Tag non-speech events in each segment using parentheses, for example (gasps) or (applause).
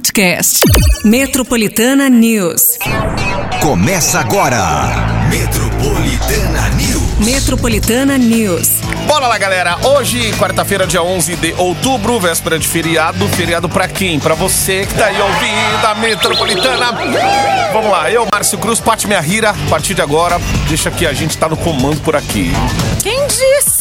podcast. Metropolitana News. Começa agora. Metropolitana News. Metropolitana News. Bora lá, galera. Hoje, quarta-feira, dia 11 de outubro, véspera de feriado. Feriado pra quem? Pra você que tá aí ouvindo a Metropolitana. Vamos lá, eu, Márcio Cruz, Pati Minha Rira. A partir de agora, deixa que a gente tá no comando por aqui. Quem disse?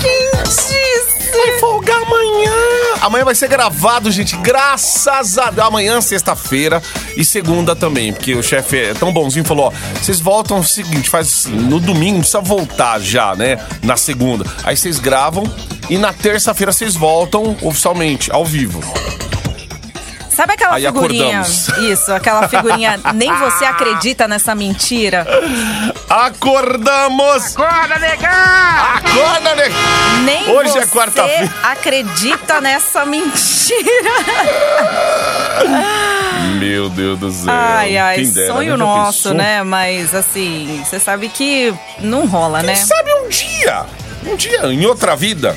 Quem disse? Vai folgar amanhã. Amanhã vai ser gravado, gente. Graças a Deus. Amanhã, sexta-feira e segunda também. Porque o chefe é tão bonzinho falou: ó, vocês voltam o seguinte, faz assim, no domingo não precisa voltar já, né? Na segunda. Aí vocês gravam e na terça-feira vocês voltam oficialmente, ao vivo. Sabe aquela Aí figurinha? acordamos. Isso, aquela figurinha. Nem você (laughs) acredita nessa mentira. Acordamos! Acorda, negão! Acorda, né? Nem Hoje você é quarta-feira. acredita (laughs) nessa mentira. Meu Deus do céu. Ai, ai, dera, sonho né? Nosso, pensou? né? Mas assim, você sabe que não rola, né? Quem sabe um dia, um dia, em outra vida,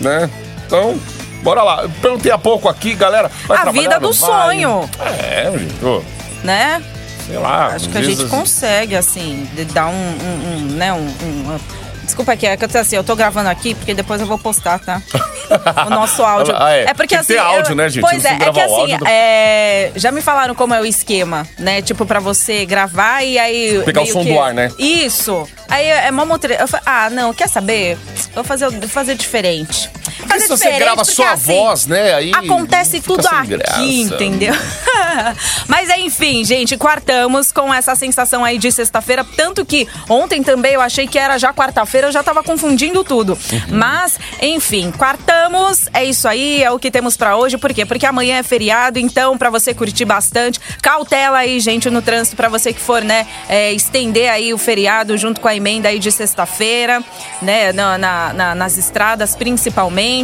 né? Então, bora lá. Eu perguntei há pouco aqui, galera. A vida do sonho. É, gente, ô, Né? sei lá. Acho às que a gente consegue, assim, de dar um, um- um, né, um, um- Desculpa aqui, é que eu tô assim, eu tô gravando aqui porque depois eu vou postar, tá? O nosso (laughs) áudio. Ah, é. porque Tem que assim. ter áudio, eu- né, gente? Pois é, é que o assim, áudio, é, já me falaram como é o esquema, né? Tipo, pra você gravar e aí. Pegar o meio som que- do ar, né? Isso. Aí é mó motre... Eu falei, ah, não, quer saber? Vou fazer, vou fazer diferente. Porque se você grava só a assim, voz, né? Aí Acontece tudo aqui, graça. entendeu? (laughs) Mas enfim, gente, quartamos com essa sensação aí de sexta-feira. Tanto que ontem também eu achei que era já quarta-feira, eu já tava confundindo tudo. Uhum. Mas, enfim, quartamos, é isso aí, é o que temos pra hoje. Por quê? Porque amanhã é feriado, então pra você curtir bastante, cautela aí, gente, no trânsito, pra você que for, né, é, estender aí o feriado junto com a emenda aí de sexta-feira, né, na- na- nas estradas principalmente.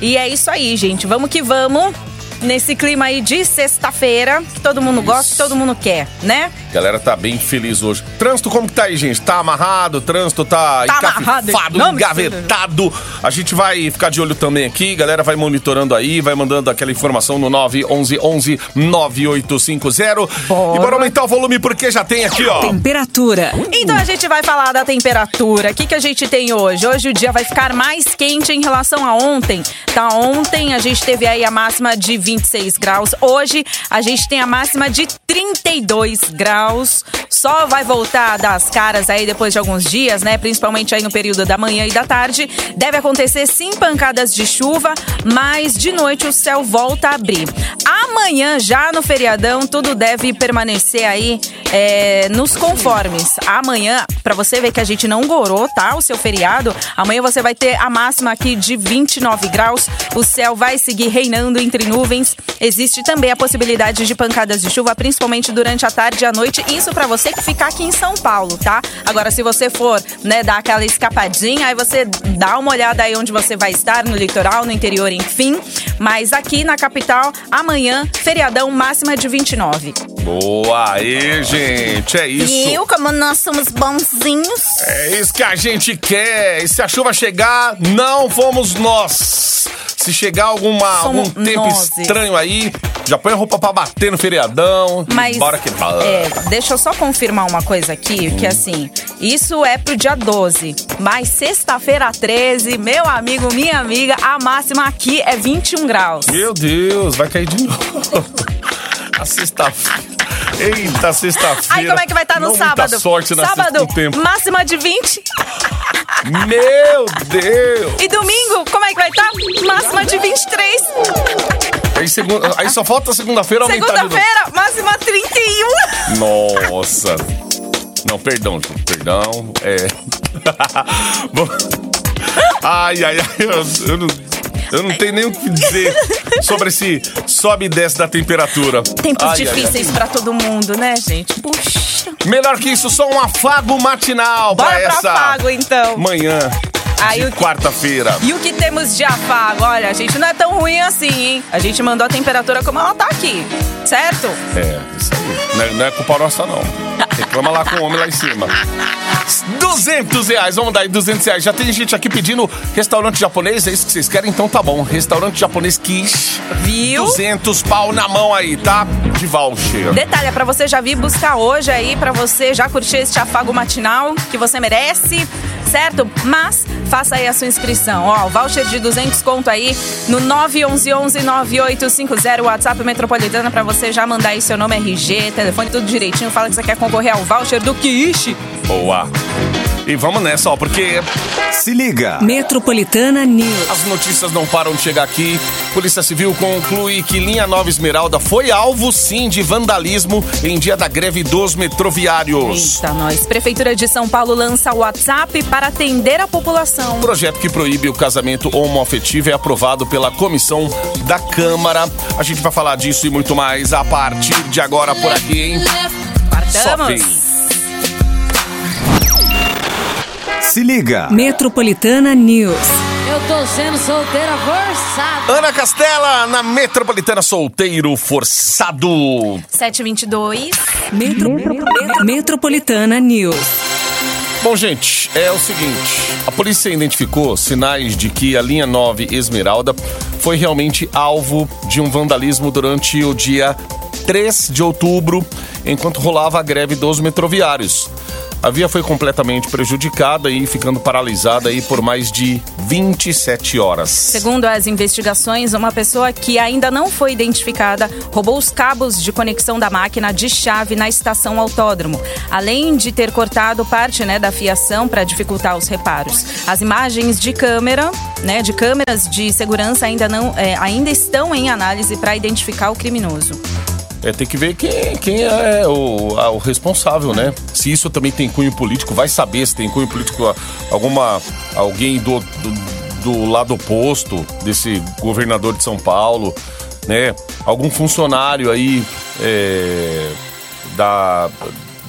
E é isso aí, gente, vamos que vamos. Nesse clima aí de sexta-feira, que todo mundo gosta, que todo mundo quer, né? Galera tá bem feliz hoje. Trânsito como que tá aí, gente? Tá amarrado, o trânsito tá, Tá de engavetado. A gente vai ficar de olho também aqui, galera vai monitorando aí, vai mandando aquela informação no 911 9850. Bora. E bora aumentar o volume porque já tem aqui, ó. Temperatura. Então a gente vai falar da temperatura. O que, que a gente tem hoje? Hoje o dia vai ficar mais quente em relação a ontem. Tá, ontem a gente teve aí a máxima de 26 graus. Hoje a gente tem a máxima de 32 graus. Só vai voltar a dar as caras aí depois de alguns dias, né? Principalmente aí no período da manhã e da tarde. Deve acontecer sim pancadas de chuva, mas de noite o céu volta a abrir. Amanhã, já no feriadão, tudo deve permanecer aí é, nos conformes. Amanhã, pra você ver que a gente não gorou, tá? O seu feriado. Amanhã você vai ter a máxima aqui de 29 graus. O céu vai seguir reinando entre nuvens. Existe também a possibilidade de pancadas de chuva, principalmente durante a tarde e a noite. Isso pra você que ficar aqui em São Paulo, tá? Agora, se você for, né, dar aquela escapadinha, aí você dá uma olhada aí onde você vai estar, no litoral, no interior, enfim. Mas aqui na capital, amanhã, feriadão máxima de 29. Boa aí, gente. É isso. Viu como nós somos bonzinhos? É isso que a gente quer. E se a chuva chegar, não fomos nós. Se chegar alguma, algum tempo nós. Estranho aí, já põe a roupa pra bater no feriadão. Mas, bora que bora. é, deixa eu só confirmar uma coisa aqui, que assim, isso é pro dia 12, mas sexta-feira 13, meu amigo, minha amiga, a máxima aqui é 21 graus. Meu Deus, vai cair de novo. (laughs) A sexta-feira. Eita, sexta-feira. Aí como é que vai estar no Não sábado? Muita sorte na sábado, sexta tempo. máxima de 20. Meu Deus. E domingo, como é que vai estar? Máxima de 23. Aí, segunda, aí só falta segunda-feira aumentar. Segunda-feira, máxima 31. Nossa. Não, perdão, gente, perdão. É. (laughs) Bom, ai, ai, ai, eu, eu não, eu não tenho nem o que dizer sobre esse sobe e desce da temperatura. Tempos Ai, ai, ai. difíceis pra todo mundo, né, gente? Puxa. Melhor que isso, só um afago matinal Bora pra pra essa afago, então. manhã Aí de quarta-feira. E o que temos de afago? Olha, a gente não é tão ruim assim, hein? A gente mandou a temperatura como ela tá aqui, certo? É, isso aí. Não é, não é culpa nossa, não. Reclama lá com o homem lá em cima. 200 reais, vamos dar aí 200 reais. Já tem gente aqui pedindo restaurante japonês, é isso que vocês querem? Então tá bom. Restaurante japonês Kish. Viu? 200 pau na mão aí, tá? De voucher. Detalhe, é pra você já vir buscar hoje aí, pra você já curtir este afago matinal que você merece, certo? Mas faça aí a sua inscrição. Ó, o voucher de 200 conto aí no 911-9850, WhatsApp Metropolitana, pra você já mandar aí seu nome, RG, telefone, tudo direitinho. Fala que você quer concorrer ao voucher do Kish. Boa. E vamos nessa, ó, porque Se liga. Metropolitana News. as notícias não param de chegar aqui. Polícia Civil conclui que linha Nova Esmeralda foi alvo, sim, de vandalismo em dia da greve dos metroviários. Eita, nós. Prefeitura de São Paulo lança o WhatsApp para atender a população. O projeto que proíbe o casamento homoafetivo é aprovado pela comissão da Câmara. A gente vai falar disso e muito mais a partir de agora por aqui, hein? Só vem. Se liga. Metropolitana News. Eu tô sendo solteira forçada. Ana Castela na Metropolitana Solteiro Forçado. 722. Metro... Metropolitana News. Bom, gente, é o seguinte: a polícia identificou sinais de que a linha 9 Esmeralda foi realmente alvo de um vandalismo durante o dia 3 de outubro, enquanto rolava a greve dos metroviários. A via foi completamente prejudicada e ficando paralisada aí por mais de 27 horas. Segundo as investigações, uma pessoa que ainda não foi identificada roubou os cabos de conexão da máquina de chave na estação autódromo, além de ter cortado parte né, da fiação para dificultar os reparos. As imagens de câmera, né, de câmeras de segurança ainda não, é, ainda estão em análise para identificar o criminoso. É, tem que ver quem, quem é o, a- o responsável, né? Se isso também tem cunho político, vai saber se tem cunho político alguma alguém do, do, do lado oposto desse governador de São Paulo, né? Algum funcionário aí é, da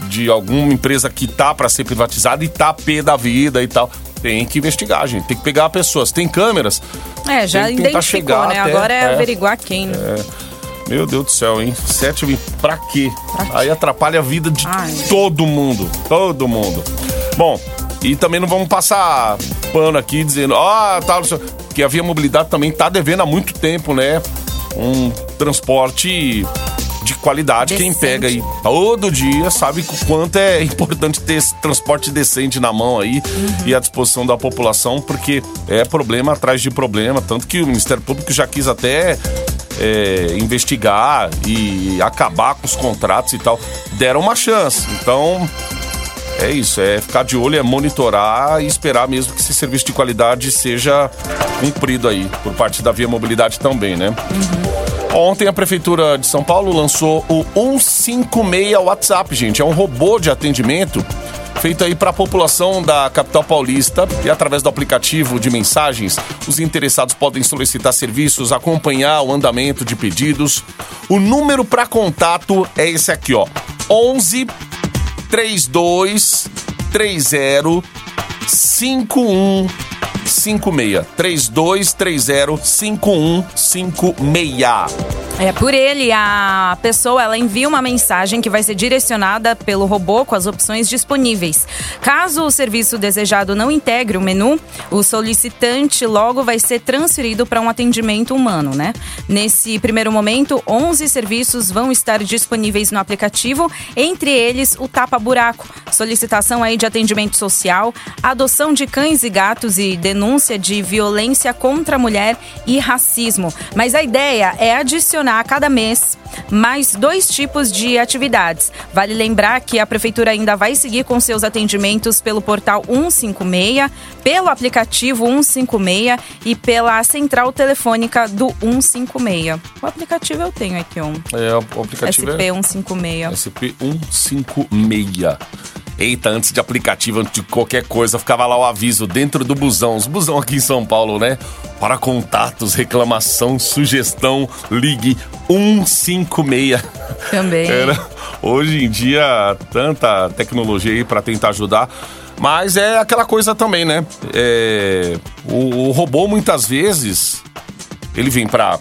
de alguma empresa que tá para ser privatizada e tá pé da vida e tal. Tem que investigar, gente. Tem que pegar pessoas. Tem câmeras. É, já Tem identificou, chegar né? até- Agora é, é. averiguar quem. né? Meu Deus do céu, hein? Sete vinte, pra quê? Aí atrapalha a vida de Ai. todo mundo. Todo mundo. Bom, e também não vamos passar pano aqui dizendo, ah, tal, tá, que a Via Mobilidade também tá devendo há muito tempo, né? Um transporte de qualidade. Quem Decente. pega aí todo dia sabe o quanto é importante ter esse transporte decente na mão aí e à disposição da população, porque é problema atrás de problema. Tanto que o Ministério Público já quis até é, investigar e acabar com os contratos e tal. Deram uma chance. Então, é isso, é ficar de olho, é monitorar e esperar mesmo que esse serviço de qualidade seja cumprido aí por parte da Via Mobilidade também, né? Ontem a Prefeitura de São Paulo lançou o 156 WhatsApp, gente. É um robô de atendimento feito aí para a população da capital paulista e através do aplicativo de mensagens, os interessados podem solicitar serviços, acompanhar o andamento de pedidos. O número para contato é esse aqui, ó. 11 32 30 5156. 3230 5156. É, por ele, a pessoa ela envia uma mensagem que vai ser direcionada pelo robô com as opções disponíveis. Caso o serviço desejado não integre o menu, o solicitante logo vai ser transferido para um atendimento humano, né? Nesse primeiro momento, 11 serviços vão estar disponíveis no aplicativo, entre eles o tapa-buraco, solicitação aí de atendimento social, adoção de cães e gatos e denúncia de violência contra a mulher e racismo. Mas a ideia é adicionar a cada mês mais dois tipos de atividades. Vale lembrar que a prefeitura ainda vai seguir com seus atendimentos pelo portal 156, pelo aplicativo 156 e pela central telefônica do 156. O aplicativo eu tenho aqui, um É, o aplicativo SP é 156. SP156. Eita, antes de aplicativo, antes de qualquer coisa, ficava lá o aviso dentro do busão. Os busão aqui em São Paulo, né? Para contatos, reclamação, sugestão, ligue 156. Também. (laughs) Era, hoje em dia, tanta tecnologia aí para tentar ajudar. Mas é aquela coisa também, né? É, o, o robô, muitas vezes, ele vem para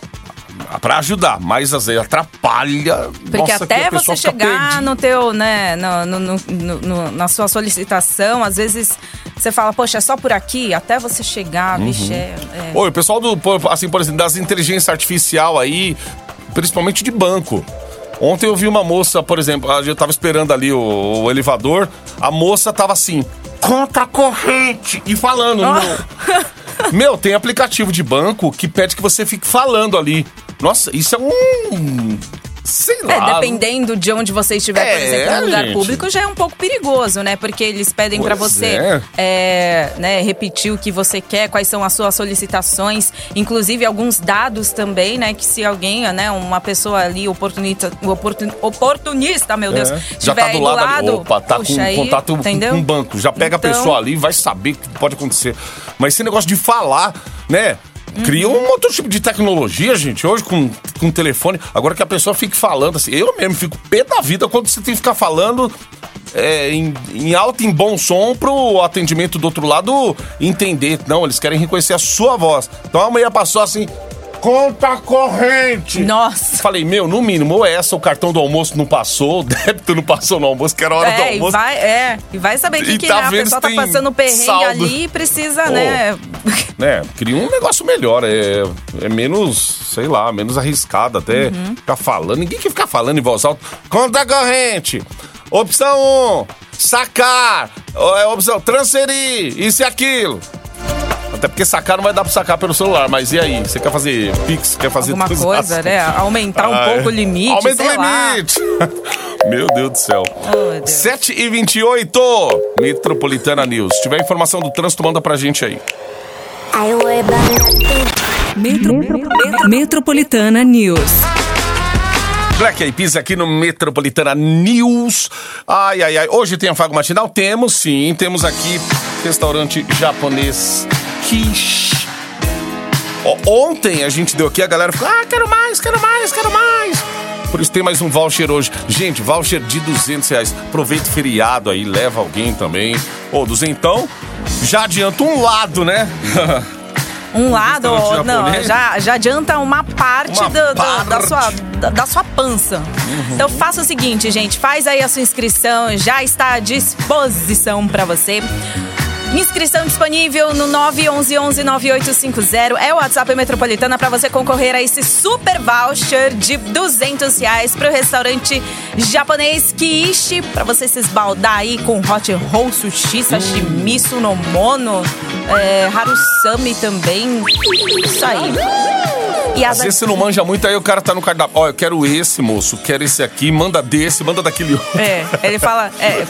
Pra ajudar, mas às vezes atrapalha. Porque Nossa, até a você chegar no teu, né, no, no- no- na sua solicitação, às vezes você fala, poxa, é só por aqui, até você chegar, Uhum. vixe, é, é. Oi, o pessoal do, assim, por exemplo, das inteligências artificial aí, principalmente de banco. Ontem eu vi uma moça, por exemplo, eu tava esperando ali o, o elevador, a moça tava assim, conta corrente, e falando. no- (laughs) Meu, tem aplicativo de banco que pede que você fique falando ali. Nossa, isso é um. Sei É, lá. dependendo de onde você estiver, por É, exemplo, em um lugar gente. público, já é um pouco perigoso, né? Porque eles pedem pra Pois você é. é, né, repetir o que você quer, quais são as suas solicitações, inclusive alguns dados também, né? Que se alguém, né, uma pessoa ali oportunista, oportun- oportunista, meu Deus, É. estiver Já tá aí do lado, opa, tá puxa, com aí, contato entendeu? com o banco. Já pega Então- a pessoa ali, vai saber o que pode acontecer. Mas esse negócio de falar, né? Cria Uhum. um outro tipo de tecnologia, gente, hoje com, com telefone. Agora que a pessoa fique falando assim. Eu mesmo fico pé da vida quando você tem que ficar falando é, em, em alto, em bom som, pro atendimento do outro lado entender. Não, eles querem reconhecer a sua voz. Então a mulher passou assim. Conta corrente! Nossa. Falei, meu, no mínimo, ou essa, o cartão do almoço não passou, (laughs) o débito não passou no almoço, que era a hora do É, e almoço. vai, é, e vai saber que, E que tá a vendo pessoa tá passando perrengue saldo. ali e precisa, Pô. né? né, cria um negócio melhor, é, é menos, sei lá, menos arriscado até Uhum. ficar falando. Ninguém quer ficar falando em voz alta. Conta corrente. Opção 1, sacar. Ó, É opção transferir, isso e aquilo. Até porque sacar não vai dar pra sacar pelo celular, mas e aí? Você quer fazer Pix, quer fazer Alguma coisa, né? Aumentar um Ah, pouco é. o limite, Aumenta o limite. (laughs) Meu Deus do céu. Oh, meu Deus. 7 e 28 Metropolitana News. Se tiver informação do trânsito, manda pra gente aí. Metro, Metro- Metropolitana News. Black Eyed Peas aqui no Metropolitana News. Ai, ai, ai. Hoje tem a Fago Matinal? Temos, sim. Temos aqui restaurante japonês Ontem a gente deu aqui, a galera ficou, ah, quero mais, quero mais, quero mais. Por isso tem mais um voucher hoje. Gente, voucher de 200 reais. Aproveita o feriado aí, leva alguém também. Ô, duzentão, já adianta um lado, né? Um lado, não, já, já adianta uma parte, Uma do- do- da, parte. Uhum. sua, da, da sua pança. Então faça o seguinte, gente, faz aí a sua inscrição, já está à disposição para você. Inscrição disponível no 911-9850. É o WhatsApp Metropolitana para você concorrer a esse super voucher de 200 reais para o restaurante japonês Kiishi. Para você se esbaldar aí com hot roll, sushi, sashimi, sunomono, é, harusami também. Isso aí. E Às vezes você não manja muito, aí o cara tá no cardápio. Ó, eu quero esse, moço, quero esse aqui, manda desse, manda daquele outro. É, ele fala. É,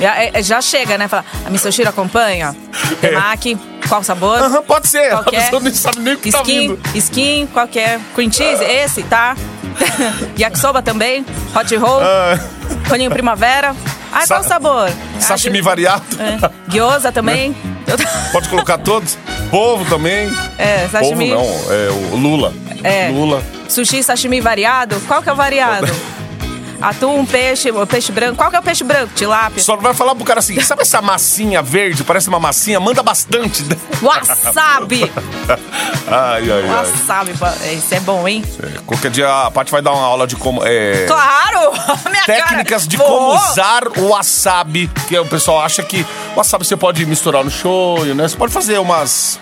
já, é, já chega, né? Fala, a Misoshiro acompanha. (laughs) Temaki, qual sabor? Aham, pode ser. Qual A é? pessoa nem sabe nem o que tá Skin, vindo. skin, qual que é? Cream cheese, esse, tá? (laughs) Yakisoba também, hot roll, Ah, colinho primavera. Ai, qual Sa- sabor? sashimi Ah, variado. É. Gyoza também. Eu- (laughs) Pode colocar todos. Polvo também. É, sashimi. não, é o Lula. É. Lula. Sushi, sashimi variado. Qual que é o variado? Atum, peixe, peixe branco. Qual que é o peixe branco? Tilápia. Só não vai falar pro cara assim, sabe essa massinha verde, parece uma massinha? Manda bastante. (laughs) Wasabi! ai, ai, ai. Wasabi, isso é bom, hein? É, qualquer dia a Paty vai dar uma aula de como... É, Claro! (laughs) Minha técnicas cara. de Vou. como usar o wasabi. Que o pessoal acha que o wasabi você pode misturar no shoyu, né? Você pode fazer umas...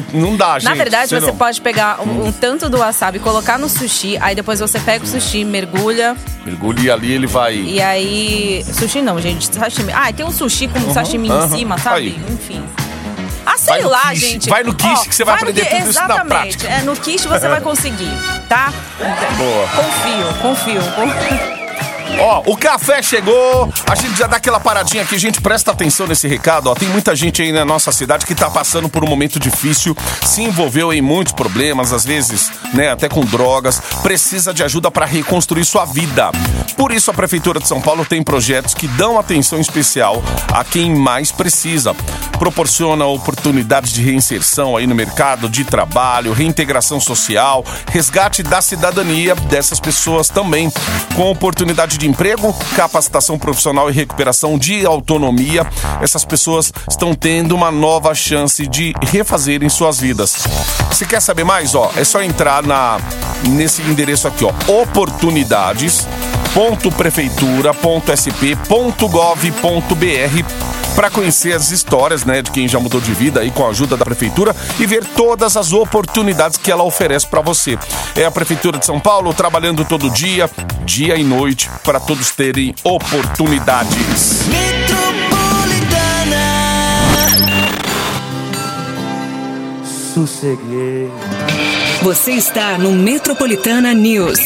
Que não dá, gente. Na verdade, você não. pode pegar um, um tanto do wasabi, colocar no sushi, aí depois você pega o sushi, mergulha, Mergulhe ali, ele vai... e aí. Sushi não, gente, sashimi. Ah, tem um sushi com sashimi aham. em cima, sabe? Aí. Enfim. Ah, sei Vai lá, quiche, gente. vai no quiche que você vai no aprender tudo isso na Exatamente. prática. É, no quiche você (laughs) vai conseguir, tá? Boa. Confio, confio. confio. Ó, o café chegou. A gente já dá aquela paradinha aqui. Gente, presta atenção nesse recado. Ó, tem muita gente aí na nossa cidade que tá passando por um momento difícil, se envolveu em muitos problemas, às vezes, né, até com drogas. Precisa de ajuda para reconstruir sua vida. Por isso, a Prefeitura de São Paulo tem projetos que dão atenção especial a quem mais precisa. Proporciona oportunidades de reinserção aí no mercado de trabalho, reintegração social, resgate da cidadania dessas pessoas também, com oportunidade de emprego, capacitação profissional e recuperação de autonomia. Essas pessoas estão tendo uma nova chance de refazerem suas vidas. Se quer saber mais, ó, é só entrar na nesse endereço aqui, ó, oportunidades.prefeitura.sp.gov.br para conhecer as histórias, né, de quem já mudou de vida aí com a ajuda da prefeitura e ver todas as oportunidades que ela oferece para você. É a prefeitura de São Paulo trabalhando todo dia, dia e noite para todos terem oportunidades. Sosseguei. Você está no Metropolitana News.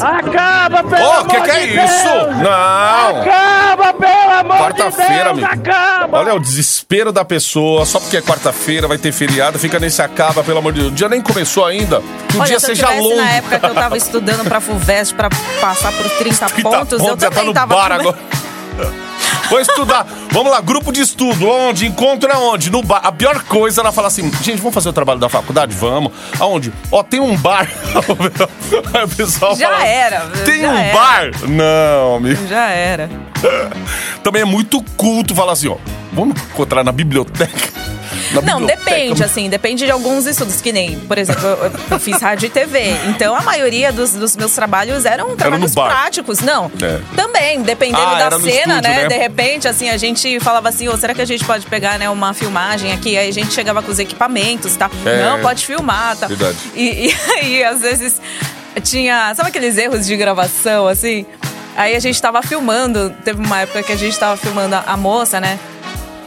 Acaba, pelo Ô, amor que que é de isso? Deus! Não! Acaba, pelo amor Quarta-feira, de Deus! amigo. Acaba! Olha o desespero da pessoa, só porque é quarta-feira, vai ter feriado, fica nesse acaba, pelo amor de Deus. O dia nem começou ainda. Que o Olha, dia se eu seja longo. na época que eu tava (laughs) estudando pra FUVEST pra passar por 30, 30 pontos, eu pontos, já tá também no tava... bar agora. (laughs) Vou estudar. Vamos lá, grupo de estudo. Onde? Encontro aonde? No bar. A pior coisa era falar assim, gente, vamos fazer o trabalho da faculdade? Vamos. Aonde? Ó, tem um bar. Aí (laughs) o pessoal Já fala, era, Tem já um era." bar? Não, amigo. Já era. Também é muito culto falar assim, ó. Vamos encontrar na biblioteca. Não, depende, assim, depende de alguns estudos, que nem, por exemplo, eu, eu fiz rádio e TV. Então a maioria dos, dos meus trabalhos eram trabalhos práticos. Não. É. Também, dependendo Ah, da cena, estúdio, né? né? De repente, assim, a gente falava assim, ô, será que a gente pode pegar, né, uma filmagem aqui? Aí a gente chegava com os equipamentos, tá? É. Não, pode filmar, tá? Verdade. E, e (laughs) aí, às vezes, tinha. Sabe aqueles erros de gravação, assim? Aí a gente tava filmando, teve uma época que a gente tava filmando a, a moça, né?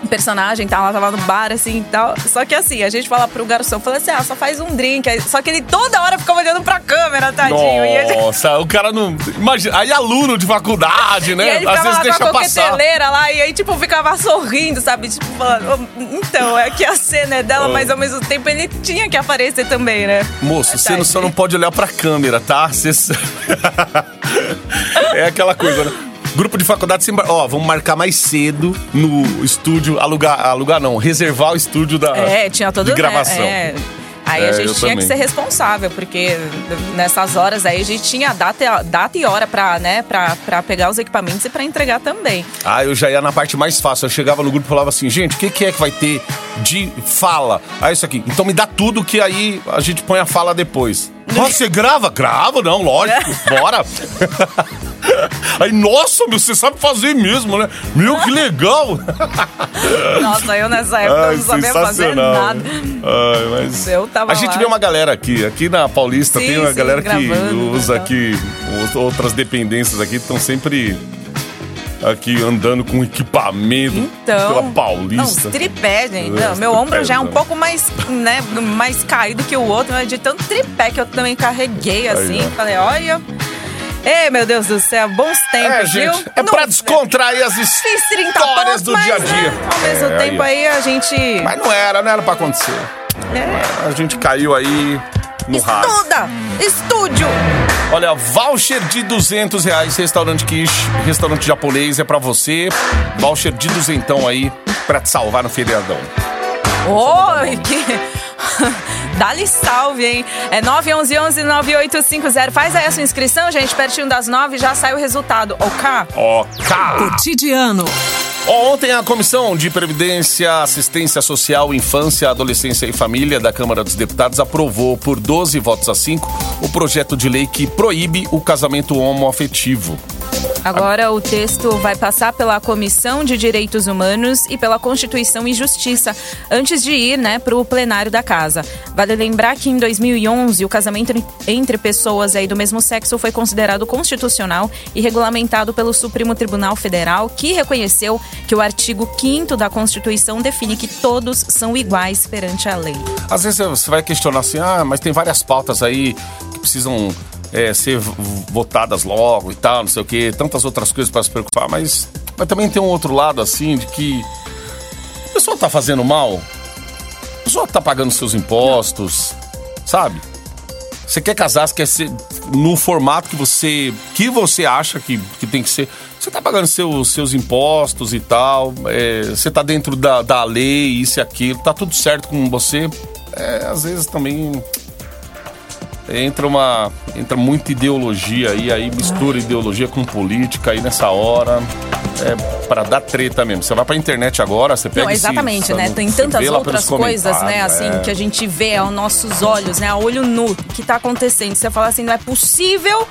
Personagem, tá, ela tava no bar, assim e tal. Só que assim, a gente fala pro garçom, fala assim, ah, só faz um drink. Aí- Só que ele toda hora ficava olhando pra câmera, tadinho. E, a gente- Nossa, o cara não. Imagina, aí aluno de faculdade, e né? aí ele Às vezes lá deixa com a passar. coqueteleira lá, e aí, tipo, ficava sorrindo, sabe? Tipo, falando, "Ô, então, é que a cena é dela, mas ao mesmo tempo ele tinha que aparecer também, né? Moço, você não, Tadinho. só não pode olhar pra câmera, tá? Você... (laughs) é aquela coisa, né? Grupo de faculdade sempre. Ó, vamos marcar mais cedo no estúdio. Alugar, alugar não, reservar o estúdio da, É, tinha todo de gravação. É. Aí É, a gente tinha também. que ser responsável, porque nessas horas aí a gente tinha data, data e hora pra, né, pra, pra pegar os equipamentos e pra entregar também. Ah, eu já ia na parte mais fácil. Eu chegava no grupo e falava assim, gente, o que, que é que vai ter de fala? Ah, isso aqui. Então me dá tudo que aí a gente põe a fala depois. Nossa, você grava? Gravo, não, lógico. Bora. (laughs) Aí, nossa, meu, você sabe fazer mesmo, né? Meu, que legal. (laughs) Nossa, eu nessa época Ai, não sabia fazer nada. Ai, mas Eu tava a gente lá. vê uma galera aqui, aqui na Paulista Sim, tem uma sim, galera que usa né, aqui ou- outras dependências aqui, estão sempre aqui andando com equipamento Então. pela Não, Paulista. os tripé, gente. É, Não, meu ombro tripés, já é um né? pouco mais, né, mais caído que o outro, mas de tanto tripé que eu também carreguei, assim. ó. Falei, olha. Ei, meu Deus do céu, bons tempos, É, viu? gente, é Não- pra descontrair as Fiz 30 histórias pontos, do dia a dia. né, ao mesmo É, tempo ó. aí a gente... Mas não era, não era pra acontecer. É, A gente caiu aí no estuda! Estúdio! Olha, voucher de 200 reais, restaurante Kish, restaurante japonês, é pra você. Voucher de duzentão aí pra te salvar no feriadão. Oi, que... (laughs) Dá-lhe salve, hein? É 911-9850. Faz aí a sua inscrição, gente. Pertinho das 9 já sai o resultado. Ok? Ok. Cotidiano. Ontem a Comissão de Previdência, Assistência Social, Infância, Adolescência e Família da Câmara dos Deputados aprovou por 12 votos a 5 o projeto de lei que proíbe o casamento homoafetivo. Agora o texto vai passar pela Comissão de Direitos Humanos e pela Constituição e Justiça, antes de ir né, para o plenário da casa. Vale lembrar que em 2011 o casamento entre pessoas aí do mesmo sexo foi considerado constitucional e regulamentado pelo Supremo Tribunal Federal, que reconheceu que o artigo 5 da Constituição define que todos são iguais perante a lei. Às vezes você vai questionar assim, ah, mas tem várias pautas aí que precisam é, ser votadas logo e tal, não sei o quê, tantas outras coisas para se preocupar, mas, mas também tem um outro lado assim de que a pessoa tá fazendo mal, a pessoa tá pagando seus impostos, sabe? Você quer casar, você quer ser no formato que você que você acha que, que tem que ser. Você tá pagando seus, seus impostos e tal, é, você tá dentro da, da lei, isso e aquilo, tá tudo certo com você. É, às vezes também entra uma entra muita ideologia aí, aí mistura ideologia com política aí nessa hora. É para dar treta mesmo. Você vai pra internet agora, você pega Não, esse- exatamente, né? você Tem tantas outras coisas, né, assim, é. que a gente vê aos nossos olhos, né, a olho nu, que tá acontecendo. Você fala assim, não é possível.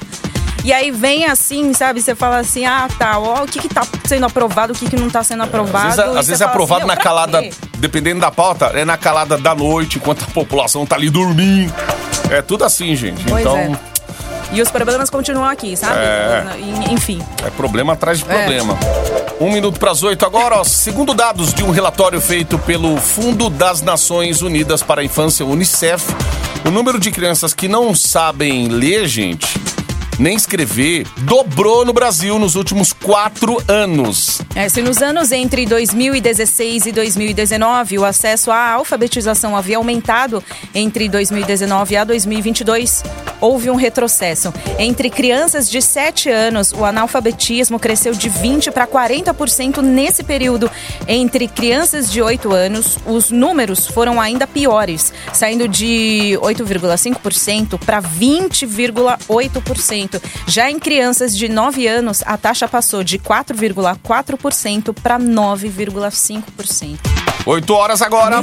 E aí vem assim, sabe? Você fala assim, ah, tá, ó, o que que tá sendo aprovado, o que que não tá sendo aprovado. Às vezes, às vezes é fala aprovado assim, na "Meu, pra calada, quê?" dependendo da pauta, é na calada da noite, enquanto a população tá ali dormindo. É tudo assim, gente. Pois então, é. E os problemas continuam aqui, sabe? É. Enfim. é problema atrás de É. problema. Um minuto para as oito agora, ó. Segundo dados de um relatório feito pelo Fundo das Nações Unidas para a Infância, Unicef, o número de crianças que não sabem ler, gente, nem escrever, dobrou no Brasil nos últimos quatro anos. É, se nos anos entre 2016 e 2019 o acesso à alfabetização havia aumentado, entre 2019 a 2022 houve um retrocesso. Entre crianças de 7 anos, o analfabetismo cresceu de 20% para 40% nesse período. Entre crianças de 8 anos, os números foram ainda piores, saindo de 8,5% para 20,8%. Já em crianças de 9 anos, a taxa passou de 4,4% para 9,5%. Oito horas agora.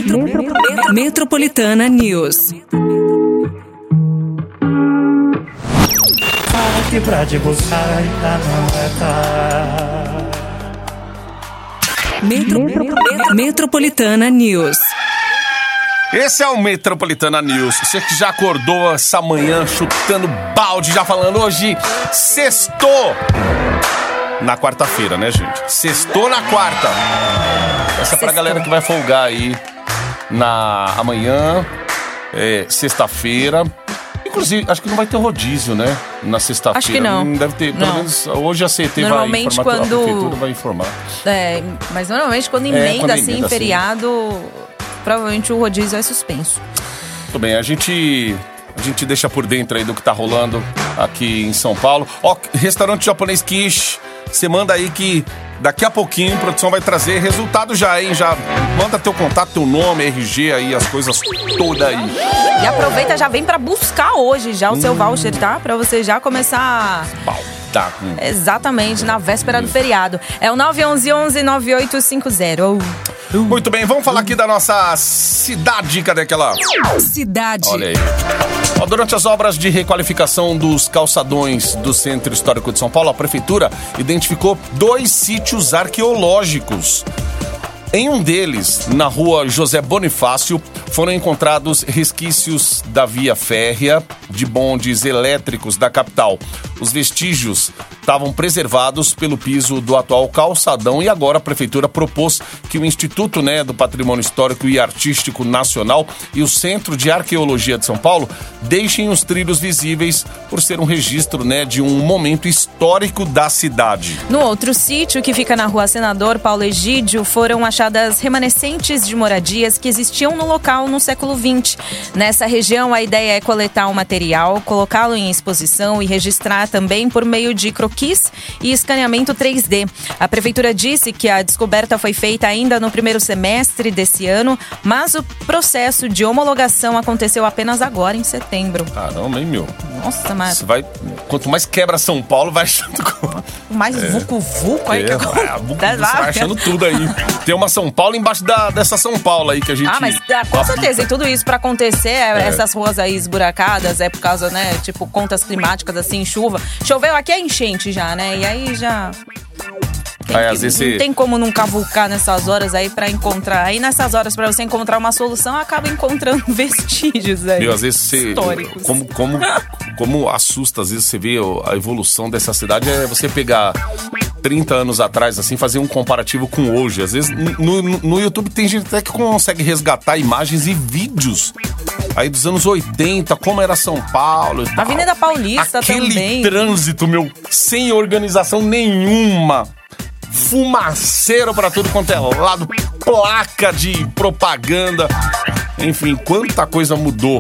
Metropolitana News. que pra te buscar ainda não é tarde. Metro- Metropolitana News. Esse é o Metropolitana News. Você que já acordou essa manhã chutando balde, já falando hoje, sextou. Na quarta-feira, né, gente? Sextou na quarta. Essa é pra galera que vai folgar aí na amanhã, é, sexta-feira. Inclusive, acho que não vai ter rodízio, né? Na sexta-feira. Acho que não. Deve ter, pelo Não. menos hoje a CT vai Normalmente, informar, a quando- prefeitura vai informar. É, mas normalmente quando É, emenda quando assim, emenda, assim. feriado, provavelmente o rodízio é suspenso. Muito bem, a gente a gente deixa por dentro aí do que tá rolando aqui em São Paulo. Ó, restaurante japonês Kish, você manda aí que daqui a pouquinho a produção vai trazer resultado já, hein? Já manda teu contato, teu nome, RG aí, as coisas todas aí. E aproveita, já vem pra buscar hoje já o seu Hum. voucher, tá? Pra você já começar Pau, tá exatamente na véspera do feriado. É o 911 9850. Muito bem, vamos falar aqui da nossa cidade, cadê aquela... Cidade. Olha aí. Ó, durante as obras de requalificação dos calçadões do Centro Histórico de São Paulo, a Prefeitura identificou dois sítios arqueológicos. Em um deles, na rua José Bonifácio, foram encontrados resquícios da via férrea de bondes elétricos da capital. Os vestígios estavam preservados pelo piso do atual calçadão e agora a prefeitura propôs que o Instituto né, do Patrimônio Histórico e Artístico Nacional e o Centro de Arqueologia de São Paulo deixem os trilhos visíveis por ser um registro né, de um momento histórico da cidade. No outro sítio, que fica na rua Senador Paulo Egídio, foram achadas remanescentes de moradias que existiam no local no século XX. Nessa região, a ideia é coletar o material, colocá-lo em exposição e registrar também por meio de croquis e escaneamento 3D. A prefeitura disse que a descoberta foi feita ainda no primeiro semestre desse ano, mas o processo de homologação aconteceu apenas agora, em setembro. Caramba, hein, meu? Nossa, mas Você vai. Quanto mais quebra São Paulo, vai achando. mais vucu-vucu aí que É, acontece. vai, (laughs) você vai achando tudo aí. Tem uma São Paulo embaixo da, dessa São Paulo aí que a gente. Ah, mas ah, com certeza, e tudo isso pra acontecer, é, essas ruas aí esburacadas, é por causa, né, tipo, contas climáticas, assim, chuva. Choveu aqui é enchente já, né? E aí já. Tem Aí, que- às vezes, não tem como não cavucar nessas horas aí pra encontrar. Aí nessas horas, pra você encontrar uma solução, acaba encontrando (laughs) vestígios aí. Meu, às vezes você. Históricos. Como, como, como assusta, às vezes você vê a evolução dessa cidade, é você pegar 30 anos atrás, assim, fazer um comparativo com hoje. Às vezes no, no, YouTube tem gente até que consegue resgatar imagens e vídeos. Aí dos anos 80, como era São Paulo e tal. Avenida Paulista Aquele também. trânsito, meu, sem organização nenhuma. Fumaceiro pra tudo quanto é lado, placa de propaganda. Enfim, quanta coisa mudou.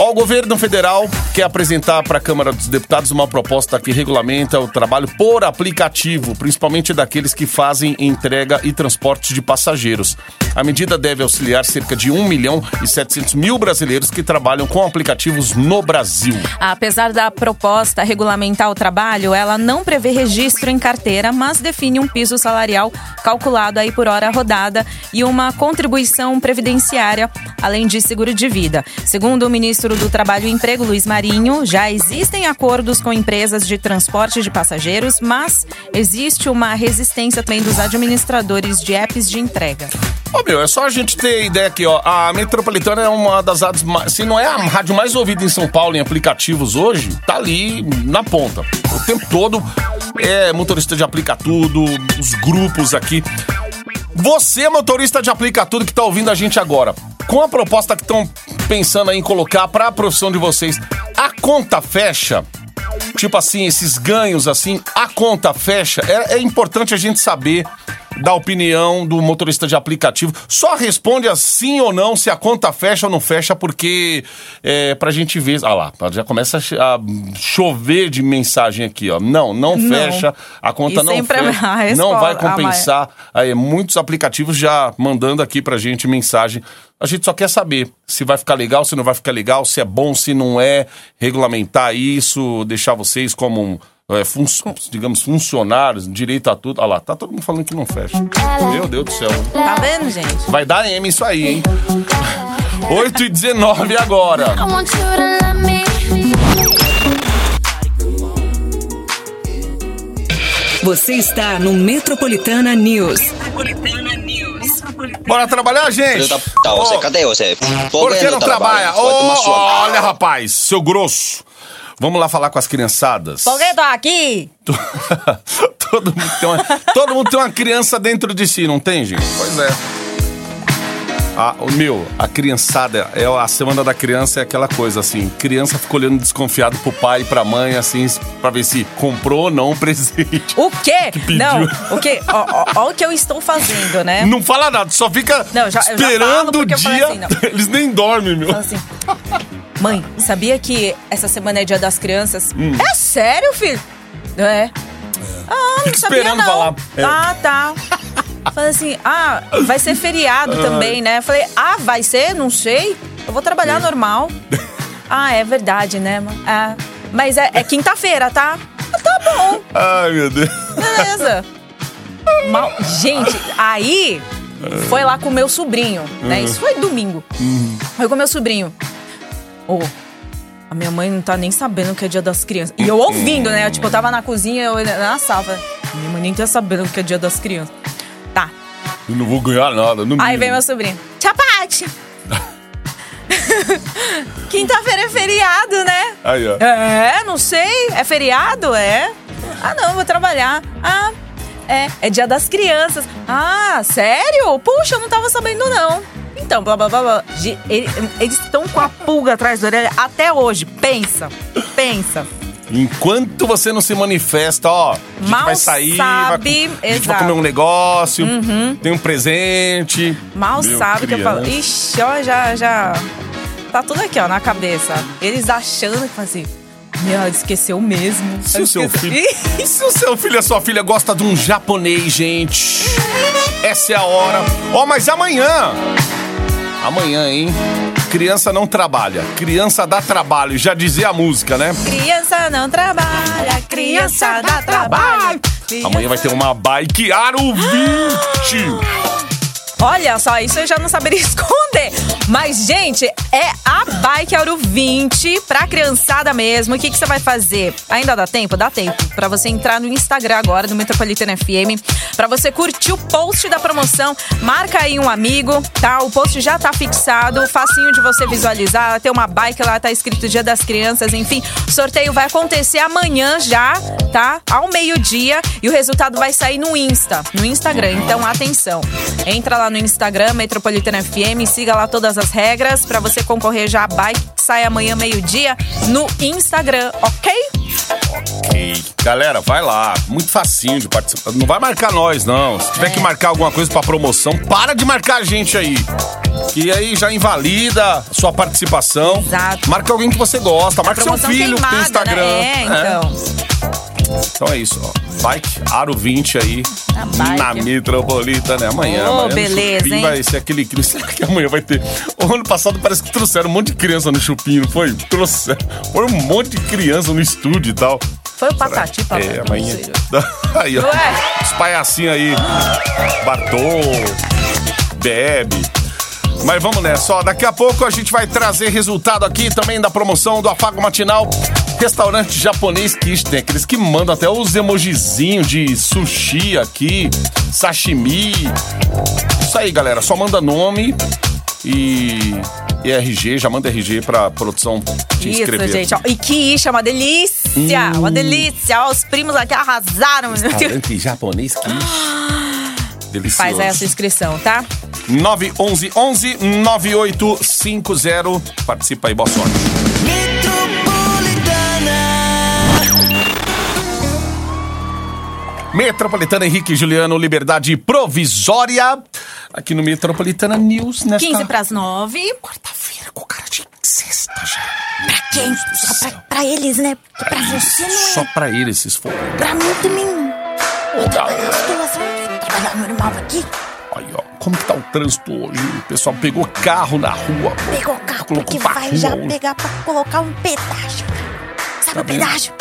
Ó, o governo federal quer apresentar para a Câmara dos Deputados uma proposta que regulamenta o trabalho por aplicativo, principalmente daqueles que fazem entrega e transporte de passageiros. A medida deve auxiliar cerca de 1 milhão e 700 mil brasileiros que trabalham com aplicativos no Brasil. Apesar da proposta regulamentar o trabalho, ela não prevê registro em carteira, mas define um piso salarial calculado aí por hora rodada e uma contribuição previdenciária, além de seguro de vida. Segundo o ministro do Trabalho e Emprego, Luiz Marinho, já existem acordos com empresas de transporte de passageiros, mas existe uma resistência também dos administradores de apps de entrega. Ô, meu, é só a gente ter ideia aqui, ó. A Metropolitana é uma das rádios mais. Se não é a rádio mais ouvida em São Paulo em aplicativos hoje, tá ali na ponta. O tempo todo é motorista de aplica tudo, os grupos aqui. Você, motorista de aplica tudo que tá ouvindo a gente agora, com a proposta que estão pensando em colocar para a profissão de vocês, a conta fecha? Tipo assim, esses ganhos assim, a conta fecha? É, é importante a gente saber da opinião do motorista de aplicativo. Só responde assim ou não se a conta fecha ou não fecha, porque é pra gente ver. Ah lá, já começa a cho- a chover de mensagem aqui, ó. Não, não, Não. fecha, a conta E não fecha. (laughs) resposta- não vai compensar. Aí, muitos aplicativos já mandando aqui pra gente mensagem. A gente só quer saber se vai ficar legal, se não vai ficar legal, se é bom, se não é, regulamentar isso, deixar vocês como, um, é, fun- digamos, funcionários, direito a tudo. Olha lá, tá todo mundo falando que não fecha. Meu Deus do céu. Tá vendo, gente? Vai dar M isso aí, hein? (laughs) 8 e 19 agora. Você está no Metropolitana News. Bora trabalhar, gente? Da puta, você, cadê você? Por que não trabalha? Sua... olha, rapaz, seu grosso. Vamos lá falar com as criançadas. Por que tô aqui? (laughs) todo, mundo tem uma, todo mundo tem uma criança dentro de si, não tem, gente? Pois é. A, o meu, a criançada, é a semana da criança é aquela coisa assim, criança fica olhando desconfiado pro pai e pra mãe, assim, pra ver se comprou ou não o presente. O quê? (laughs) pediu. Não, o quê? Ó o que eu estou fazendo, né? Não fala nada, só fica Não, já- esperando o porque eu falei dia. assim, não. (laughs) Eles nem dormem, meu. Fala assim, mãe, sabia que essa semana é dia das crianças? Hum. É sério, filho? É. Ah, não sabia esperando não. falar. É. Ah, tá. Falei assim, ah, vai ser feriado também, né? Falei, ah, vai ser? Não sei. Eu vou trabalhar normal. (laughs) Ah, é verdade, né? mãe? Ah, mas é, é quinta-feira, tá? Ah, Tá bom, Ai, meu Deus. beleza. Mal... Gente, aí foi lá com o meu sobrinho, né? Isso foi domingo. Foi com o meu sobrinho. Ô, a minha mãe não tá nem sabendo que é dia das crianças. E eu ouvindo, né? Tipo, eu tava na cozinha, eu na sala. Minha mãe nem tá sabendo que é dia das crianças. Tá. Eu não vou ganhar nada. Não Aí vem meu sobrinho. Tia Paty! (laughs) Quinta-feira é feriado, né? Aí, ó. É, não sei. É feriado? É. Ah, não, vou trabalhar. Ah, é. É dia das crianças. Ah, sério? Puxa, eu não tava sabendo, não. Então, blá blá blá blá. Eles estão com a pulga atrás da orelha até hoje. Pensa. Pensa. Enquanto você não se manifesta, ó, a gente Mal vai sair, sabe, vai, a gente vai exato. Uhum. comer um negócio, tem um presente. Mal Meu, sabe que eu falo. criança. Ixi, ó, já, já. Tá tudo aqui, ó, na cabeça. Eles achando que assim. Meu, ela esqueceu mesmo. Se Ela o seu esqueceu- filho, e (laughs) se o seu filho e a sua filha gosta de um japonês, gente? Essa é a hora. Ó, mas amanhã. Amanhã, hein? Criança não trabalha, criança dá trabalho, já dizia a música, né? Criança não trabalha, criança dá trabalho. Amanhã vai ter uma bike Aro 20. Olha só, isso eu já não saberia (laughs) esconder. Mas, gente, é a Bike Auro 20 pra criançada mesmo. O que, que você vai fazer? Ainda dá tempo? Dá tempo. Pra você entrar no Instagram agora, do Metropolitana FM, pra você curtir o post da promoção. Marca aí um amigo, tá? O post já tá fixado, facinho de você visualizar. Tem uma bike lá, tá escrito Dia das Crianças, enfim. O sorteio vai acontecer amanhã já, tá? Ao meio-dia. E o resultado vai sair no Insta, no Instagram. Então, atenção. Entra lá no Instagram, Metropolitana FM, siga lá todas as regras pra você concorrer já a bike que sai amanhã meio-dia no Instagram, ok? Ok. Galera, vai lá. Muito facinho de participar. Não vai marcar nós, não. Se tiver que marcar alguma coisa pra promoção, para de marcar a gente aí. Que aí já invalida a sua participação. Exato. Marca alguém que você gosta, marca seu Promoção filho queimada, no Instagram. Né? É, então. Então é isso, ó. Bike Aro 20 aí A bike. na Metropolitana. Amanhã, Ô, amanhã no beleza, Chupim hein? vai ser aquele... (laughs) Será que amanhã vai ter... O ano passado parece que trouxeram um monte de criança no Chupim, não foi? Trouxeram. Foi um monte de criança no estúdio e tal. Foi o Patati, Patati. É, amanhã. (laughs) Aí, ó. Ué. Os palhacinhos aí. Bartô, Bebe. Mas vamos nessa, ó. Daqui a pouco a gente vai trazer resultado aqui também da promoção do Afago Matinal. Restaurante japonês Kish, tem aqueles que mandam até os emojizinhos de sushi aqui, sashimi. Isso aí, galera. Só manda nome e, e RG, já manda RG pra produção te Isso, inscrever. gente. Ó, e que ixa, uma delícia! Uma delícia! Ó, os primos aqui arrasaram. Restaurante japonês Kish. (gasps) Delicioso. Faz aí a sua inscrição, tá? 911 11 9850. Participa aí, boa sorte. Metropolitana Henrique e Juliano, liberdade provisória. Aqui no Metropolitana News, nesta 15 pras 9. quarta-feira, com cara de sexta já. Pra quem? Só pra, pra eles, né? Pra você não Só é. pra eles, esses foram. Pra mim também. Situação trabalhar normal aqui. Aí, ó, como que tá o trânsito hoje? O pessoal pegou carro na rua. Pegou carro Colocou porque pra vai rua já pegar pra colocar um pedágio. Sabe Tá o pedágio?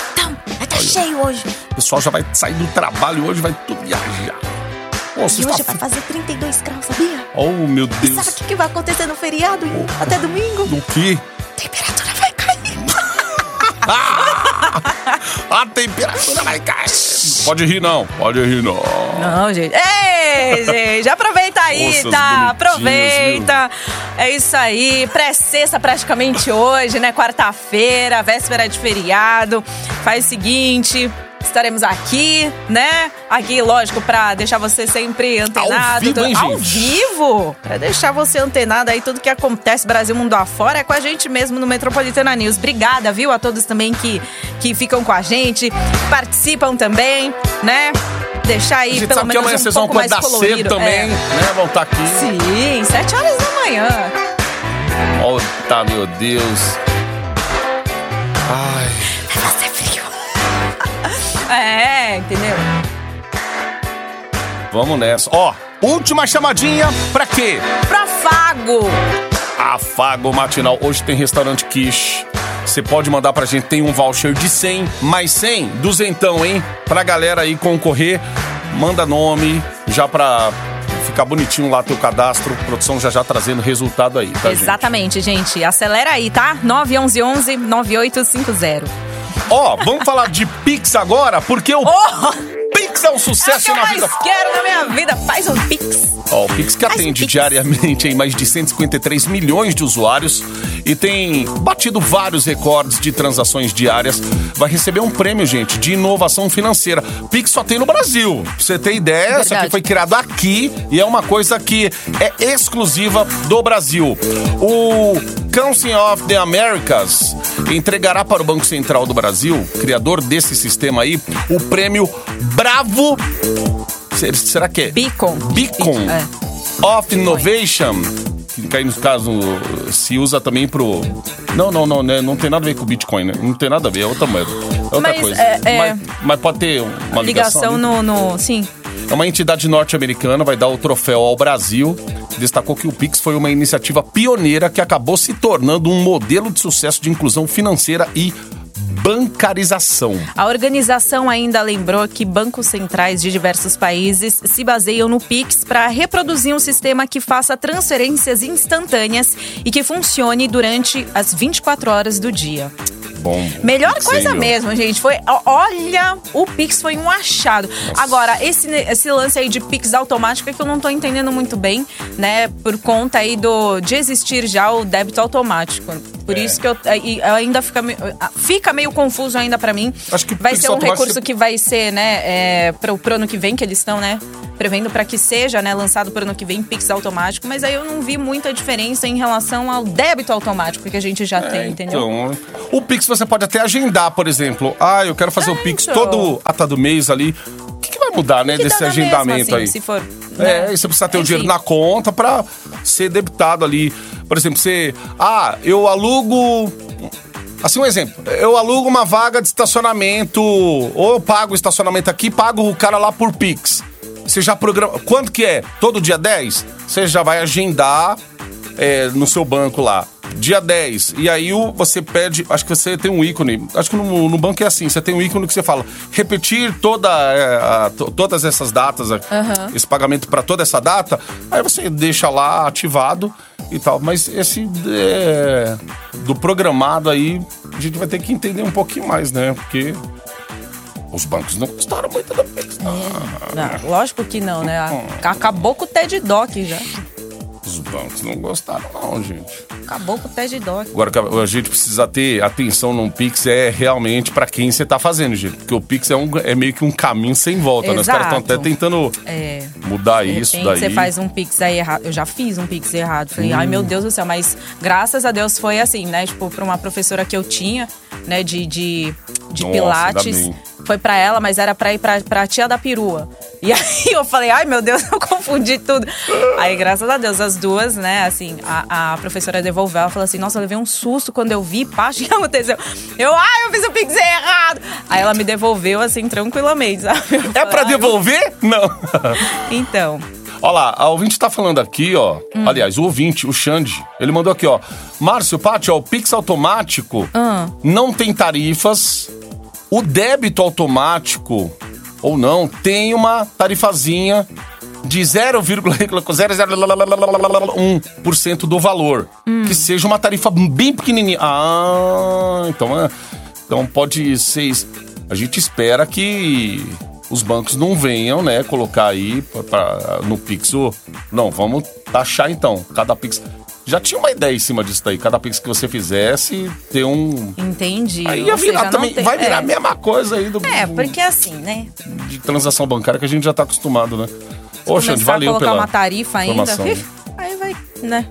Cheio hoje. O pessoal já vai sair do trabalho hoje, vai tudo viajar. Pô, E hoje vai fazer 32 graus, sabia? Oh, meu E sabe o Deus. que, que vai acontecer no feriado e até domingo? Do que? A temperatura vai cair. (laughs) A temperatura vai cair. Pode rir, não. Pode rir, não. Não, gente. Ei, gente, aproveita aí, tá? Aproveita. É isso aí. Pré-sexta praticamente hoje, né? Quarta-feira, véspera de feriado. Faz o seguinte. Estaremos aqui, né? Aqui, lógico, pra deixar você sempre antenado. vivo, hein, Ao vivo! Pra deixar você antenado aí, tudo que acontece Brasil, mundo afora, é com a gente mesmo no Metropolitana News. Obrigada, viu? A todos também que, que ficam com a gente, participam também, né? Deixar aí pelo sabe que menos amanhã um vocês vão pouco mais colorido. cedo também, É. né? Vão estar aqui. Sim, sete horas da manhã. Oh, tá, meu Deus. Ai, Vai fazer frio. (laughs) É, entendeu? vamos nessa. Ó, última chamadinha pra quê? Pra Fago. Afago Matinal. Hoje tem restaurante Quiche. Você pode mandar pra gente, tem um voucher de 100, mais 100, duzentão, hein? Pra galera aí concorrer, manda nome, já pra ficar bonitinho lá teu cadastro. Produção já já trazendo resultado aí, tá, gente? Exatamente, gente. Acelera aí, tá? 911 9850. Ó, vamos falar de Pix agora, porque o Oh! Pix é um É o que sucesso eu na mais vida. quero na minha vida. Faz um pix. Ó, o Pix que Faz um atende Pix. diariamente em mais de 153 milhões de usuários e tem batido vários recordes de transações diárias. Vai receber um prêmio, gente, de inovação financeira. Pix só tem no Brasil. Pra você ter ideia, isso aqui Verdade. foi criado aqui e é uma coisa que é exclusiva do Brasil. O Council of the Americas entregará para o Banco Central do Brasil, criador desse sistema aí, o prêmio Bravo. Ser- Será que é? Beacon. Beacon É. of Innovation. Que aí, no caso, se usa também pro. Não, não, não, né? Não tem nada a ver com o Bitcoin, né? Não tem nada a ver, é outra moeda. É outra Mas, coisa. é, é- Mas, mas pode ter uma ligação. Ligação ali. no, no. Sim. É uma entidade norte-americana, vai dar o troféu ao Brasil. Destacou que o Pix foi uma iniciativa pioneira que acabou se tornando um modelo de sucesso de inclusão financeira e bancarização. A organização ainda lembrou que bancos centrais de diversos países se baseiam no Pix para reproduzir um sistema que faça transferências instantâneas e que funcione durante as 24 horas do dia. Bom. Melhor coisa mesmo, gente. Foi, olha, o Pix foi um achado. Agora, esse, esse lance aí de Pix automático é que eu não tô entendendo muito bem, né? Por conta aí do de existir já o débito automático. Por É. isso que eu, e ainda fica, me- fica meio confuso ainda pra mim. Acho que vai ser um recurso você- que vai ser, né, é, pro, pro ano que vem que eles estão, né? Prevendo para que seja, né, lançado pro ano que vem Pix automático, mas aí eu não vi muita diferença em relação ao débito automático que a gente já tem, entendeu? Então, o Pix você pode até agendar, por exemplo. Ah, eu quero fazer É, o Pix então. todo a tá do mês ali. O que, que vai mudar, né? Desse na mesma, agendamento assim, aí. Se for, É, né? e você precisa ter o Enfim. dinheiro na conta pra ser debitado ali. Por exemplo, você. Ah, eu alugo. Assim, um exemplo. Eu alugo uma vaga de estacionamento, ou eu pago o estacionamento aqui, pago o cara lá por Pix. Você já programa. Quanto que é? Todo dia 10? Você já vai agendar é, no seu banco lá. Dia 10. E aí o, você pede. Acho que você tem um ícone. Acho que no, no banco é assim. Você tem um ícone que você fala repetir toda, é, a- to- todas essas datas, a- esse pagamento para toda essa data. Aí você deixa lá ativado e tal. Mas esse é, do programado aí, a gente vai ter que entender um pouquinho mais, né? Porque os bancos não gostaram muito da Pix. não. Não, lógico que não, né? Acabou com o TED Doc já. Os bancos não gostaram, não, gente. Acabou com o TED Doc. Agora, a gente precisa ter atenção no Pix é realmente pra quem você tá fazendo, gente. Porque o Pix é, um, é meio que um caminho sem volta, né? Os caras estão Exato. até tentando É. mudar isso daí. você faz um pix aí errado. Eu já fiz um pix errado. Falei, Hum. ai meu Deus do céu, mas graças a Deus foi assim, né? Tipo, pra uma professora que eu tinha, né, de, de, de Nossa, Pilates. Foi pra ela, mas era pra ir pra, pra tia da perua. E (laughs) aí eu falei, ai meu Deus, (laughs) eu confundi tudo. Aí, graças a Deus, as duas, né, assim, a, a professora devolveu, ela falou assim, nossa, eu levei um susto quando eu vi, pá, (laughs) o que aconteceu? Eu, ai, eu fiz o pix errado. Aí ela me devolveu, assim, tranquilamente, sabe? Eu É falei, pra "Ai, devolver? Não. Então. Olha lá, a ouvinte tá falando aqui, ó. Hum. Aliás, o ouvinte, o Xande, ele mandou aqui, ó. Márcio, Pátio, ó, o Pix automático Ah. não tem tarifas. O débito automático, ou não, tem uma tarifazinha de 0,001% (laughs) do valor. Hum. Que seja uma tarifa bem pequenininha. Ah, então, é, então pode ser... isso. A gente espera que os bancos não venham, né, colocar aí pra, pra- no Pix. Não, vamos taxar então. Cada Pix... Já tinha uma ideia em cima disso daí. Cada Pix que você fizesse, ter um... Entendi. Aí ia virar seja, também... tem- Vai virar é. a mesma coisa aí do, É, porque assim, né? de transação bancária que a gente já tá acostumado, né? Ô, Xande, Começar a valeu colocar pela uma tarifa ainda. (laughs) Aí vai, né?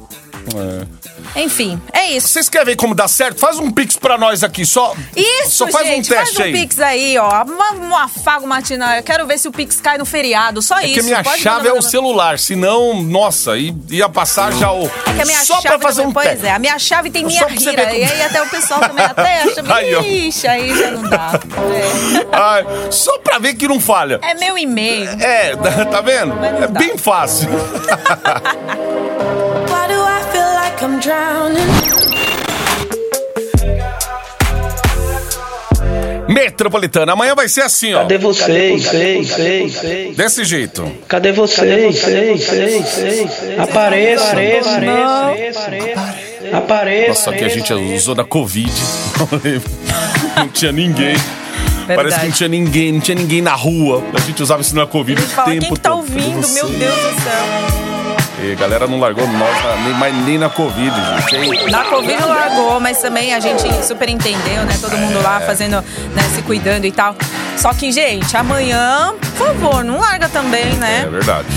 É. Enfim, é isso. Vocês querem ver como dá certo? Faz um Pix pra nós aqui, só... Isso, Só faz gente, um teste faz um aí. Pix aí, ó. Um, um afago matinal. Eu quero ver se o Pix cai no feriado. Só É isso. que a minha Pode chave mandar, é o mandar. celular, senão, nossa, ia passar já o. É que a minha Só chave pra fazer um Pois teste. é, a minha chave tem minha rira. como- E aí até o pessoal também (laughs) até acha. Aí. Ixi, aí já não dá. É, Ai, só pra ver que não falha. É meu e-mail. É, (laughs) tá vendo? É bem fácil. (laughs) Metropolitana, amanhã vai ser assim, ó. Cadê vocês? Desse jeito. Cadê vocês? Vocês, vocês? Apareça, apareça, apareça. Apareça. Nossa, que a gente usou da Covid. (laughs) Não tinha ninguém. Parece que não tinha ninguém, não tinha ninguém na rua. A gente usava isso na Covid o tempo quem que tá todo. ouvindo? Cadê Meu? Deus do céu. E a galera não largou nós na- nem, mais nem na Covid, gente. Na Covid não largou, mas também a gente super entendeu, né? Todo mundo É. lá fazendo, né, se cuidando e tal. Só que, gente, amanhã, por favor, não larga também, É né? verdade.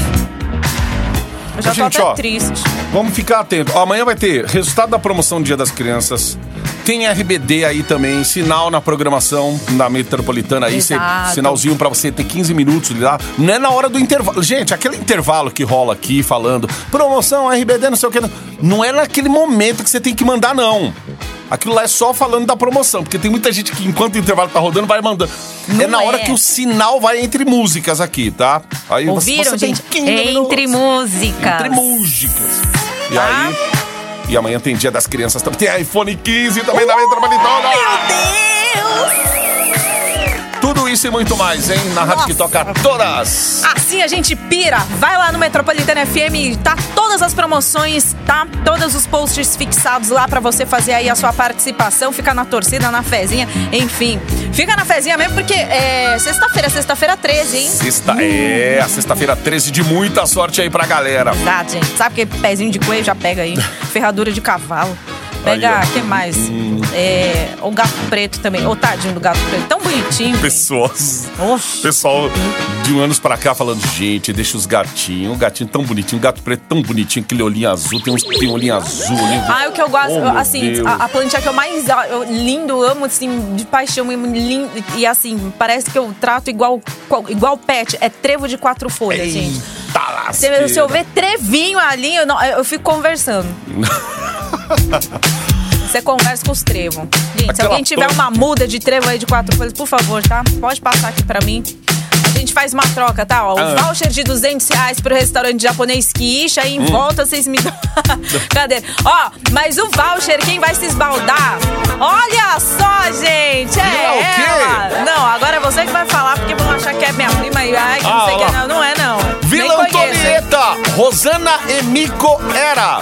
Eu já Gente, tô até ó, triste. Vamos ficar atento. Ó, amanhã vai ter resultado da promoção Dia das Crianças. Tem RBD aí também, sinal na programação da metropolitana aí, cê- sinalzinho pra você ter 15 minutos lá. Não é na hora do intervalo. Gente, aquele intervalo que rola aqui falando promoção RBD, não sei o que, não é naquele momento que você tem que mandar, não. Aquilo lá é só falando da promoção, porque tem muita gente que enquanto o intervalo tá rodando vai mandando. é na Não hora é. que o sinal vai entre músicas aqui, tá? Aí você- Ouviram, você tem gente? 15 minutos. Entre músicas. Entre músicas. E Tá? aí. E amanhã tem Dia das Crianças também. Tem iPhone 15 também da Metropolitana. Tudo isso e muito mais, hein? Na rádio que toca todas. Assim a gente pira. Vai lá no Metropolitana FM, tá todas as promoções, tá todos os posts fixados lá pra você fazer aí a sua participação, fica na torcida, na fezinha, enfim. Fica na fezinha mesmo porque é sexta-feira, sexta-feira 13, hein? Sexta, é, a sexta-feira 13 de muita sorte aí pra galera. Exato, gente. Sabe que pezinho de coelho já pega aí? (laughs) Ferradura de cavalo. Pega, Aí, ó. que mais? É, o gato preto também. Ô, tadinho do gato preto. Tão bonitinho. Pessoas. Oxe. Pessoal de um anos pra cá falando, gente, deixa os gatinhos. O gatinho tão bonitinho, o gato preto tão bonitinho, aquele olhinho azul, tem uns tem olhinho azul ali. Ah, o que eu gosto, Oh, assim, a, a plantinha que eu mais eu lindo, amo, assim, de paixão, lindo, e assim, parece que eu trato igual, igual pet, é trevo de quatro folhas, gente. Tá Se, se eu ver trevinho ali, eu, não- eu fico conversando. (laughs) Você conversa com os trevos. Gente, se Aquela alguém tiver uma muda de trevo aí de quatro folhas, por favor, tá? Pode passar aqui pra mim. A gente faz uma troca, tá? Ó, o Ah. voucher de 200 reais pro restaurante japonês Kiisha. Aí em Hum. volta vocês me dão. (laughs) Cadê? Ó, mas o voucher, quem vai se esbaldar? Olha só, gente! É quê? ela! Não, agora é você que vai falar, porque vão achar que é minha prima e ai, que Ah, não sei o que. Não, não é não. Vila. Antonieta, Rosana Emico Era.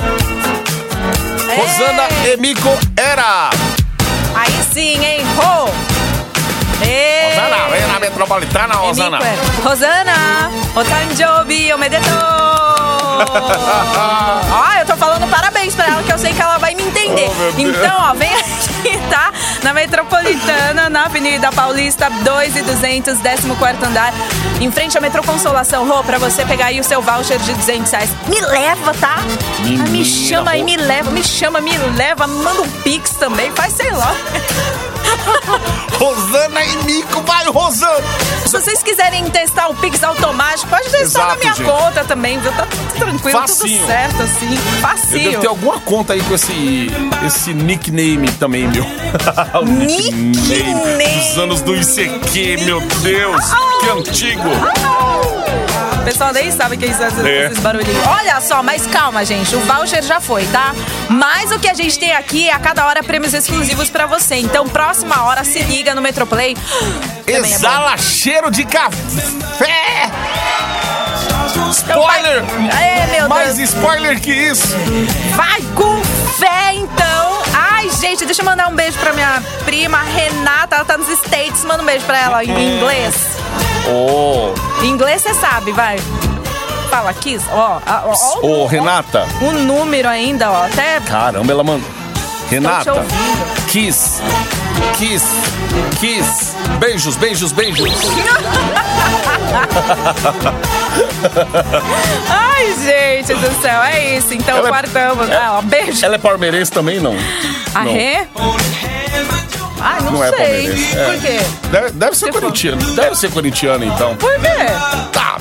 Rosana. Emico Era. Aí sim, hein? Ei. Rosana, vem na metropolitana, Rosana. Emico é. Rosana! Otanjobi, omedeto! (laughs) Ó, eu tô falando parabéns pra ela, que eu sei que ela vai me entender. Oh, então, ó, vem aqui, (laughs) tá? Na Metropolitana, na Avenida Paulista, 2 e 200, 14 andar. Em frente à Metro Consolação, Rô, pra você pegar aí o seu voucher de 200 reais. Me leva, tá? Ah, me Menina, chama aí, me leva, me chama, me leva, manda um pix também, faz sei lá. (laughs) Rosana Emico, vai, Rosana. Se vocês quiserem testar o Pix automático, pode testar na Exato, minha gente. conta também, viu? Tá tudo tranquilo, Facinho. tudo certo, assim. Eu Facinho. devo ter alguma conta aí com esse, esse nickname também, meu. (laughs) Nickname. Dos anos do ICQ, meu Deus. Que antigo. O pessoal nem sabe que é isso, esses, É. esses barulhinhos. Olha só, mas calma, gente. O voucher já foi, tá? Mas o que a gente tem aqui é a cada hora prêmios exclusivos pra você. Então, próxima hora, se liga no Metroplay. (gasps) Também é. Exala cheiro de café. Spoiler. Ai, meu Mais Deus. spoiler que isso. Vai com fé, então. Ai, gente, deixa eu mandar um beijo pra minha prima Renata. Ela tá nos States. Manda um beijo pra ela em inglês. Ô, Em inglês você sabe, vai. Fala, Kiss. Ó, ó, ó, ô, ó, Renata. o número ainda, ó. Até Caramba, ela mandou. Renata. Kiss. Kiss. Kiss. Beijos, beijos, beijos. (laughs) Ai, gente do céu, é isso. Então, Ela é- quartamos. Ah, ó, beijo. Ela é palmeirense também, não? A não. Rê? Ai, não, Não é sei. palmeirense. é. Por quê? Deve, deve ser corintiano. Deve ser corintiano, então. Por quê? Tá,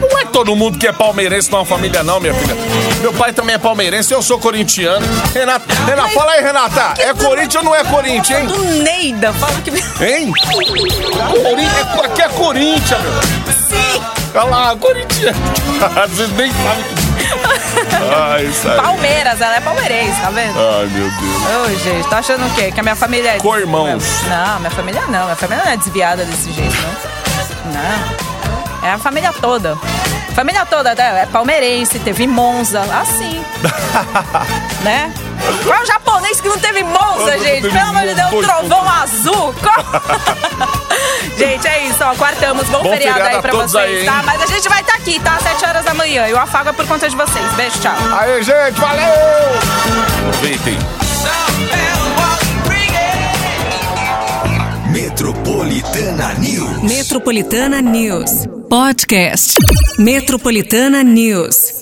não é todo mundo que é palmeirense numa família, não, minha filha. Meu pai também é palmeirense, eu sou corintiano. Renata, Renata, fala aí, Renata. É Corinthians ou não é Corinthians, hein? Do Neida, fala que. Hein? É- aqui é Corinthians, meu. Sim! Olha lá, Corinthians. (laughs) Vezes nem sabe. Ai. Palmeiras, ela é palmeirense, tá vendo? Ai, meu Deus. Ô, gente, tá achando o quê? Que a minha família é. Co-irmãos. Não, minha família não. Minha família não é desviada desse jeito, não. Não. É a família toda. Família toda né? é palmeirense, teve Monza, assim. (laughs) né? Qual japonês que não teve Monza, Não gente? Pelo amor de Deus, um trovão azul. (laughs) Gente, é isso, ó. Quartamos. Bom, Bom feriado, feriado aí pra vocês, aí, tá? Mas a gente vai estar aqui, tá? Às 7 horas da manhã. E o afago é por conta de vocês. Beijo, tchau. Aí, gente, valeu! Aproveitem. Metropolitana News. Metropolitana News. Podcast. Metropolitana News.